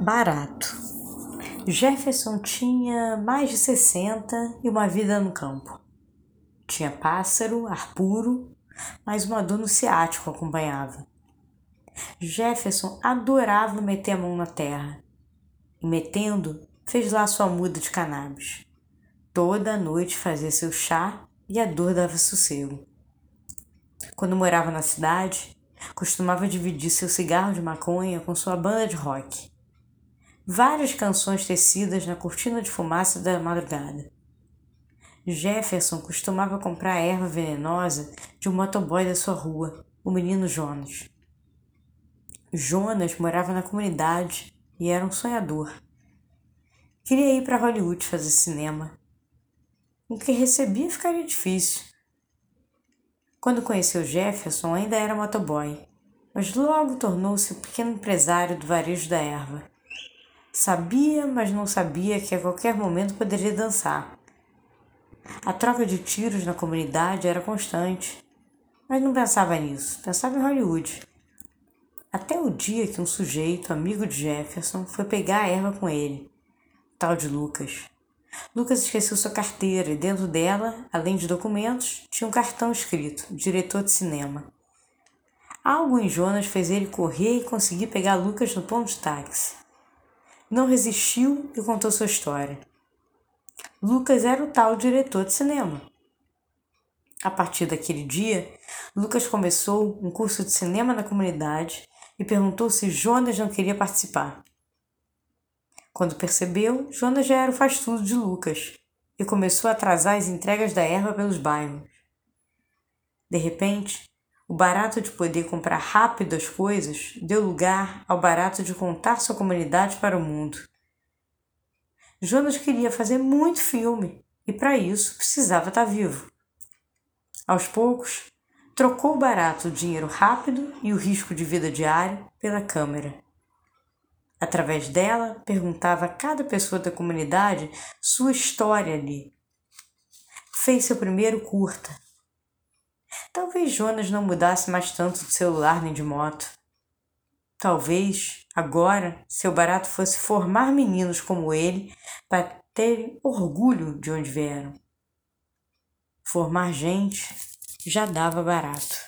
Barato. Jefferson tinha mais de 60 e uma vida no campo. Tinha pássaro, ar puro, mas uma dor no ciático acompanhava. Jefferson adorava meter a mão na terra. E metendo, fez lá sua muda de cannabis. Toda noite fazia seu chá e a dor dava sossego. Quando morava na cidade, costumava dividir seu cigarro de maconha com sua banda de rock várias canções tecidas na cortina de fumaça da madrugada. Jefferson costumava comprar erva venenosa de um motoboy da sua rua, o menino Jonas. Jonas morava na comunidade e era um sonhador. Queria ir para Hollywood fazer cinema. O que recebia ficaria difícil. Quando conheceu Jefferson, ainda era motoboy, mas logo tornou-se o pequeno empresário do varejo da erva Sabia, mas não sabia que a qualquer momento poderia dançar. A troca de tiros na comunidade era constante, mas não pensava nisso, pensava em Hollywood. Até o dia que um sujeito, amigo de Jefferson, foi pegar a erva com ele, tal de Lucas. Lucas esqueceu sua carteira e dentro dela, além de documentos, tinha um cartão escrito: diretor de cinema. Algo em Jonas fez ele correr e conseguir pegar Lucas no ponto de táxi não resistiu e contou sua história. Lucas era o tal diretor de cinema. A partir daquele dia, Lucas começou um curso de cinema na comunidade e perguntou se Jonas não queria participar. Quando percebeu, Jonas já era o faz-tudo de Lucas e começou a atrasar as entregas da erva pelos bairros. De repente, o barato de poder comprar rápido as coisas deu lugar ao barato de contar sua comunidade para o mundo. Jonas queria fazer muito filme e para isso precisava estar vivo. Aos poucos, trocou o barato, o dinheiro rápido e o risco de vida diário pela câmera. Através dela, perguntava a cada pessoa da comunidade sua história ali. Fez seu primeiro curta, Talvez Jonas não mudasse mais tanto de celular nem de moto. Talvez, agora, seu barato fosse formar meninos como ele para terem orgulho de onde vieram. Formar gente já dava barato.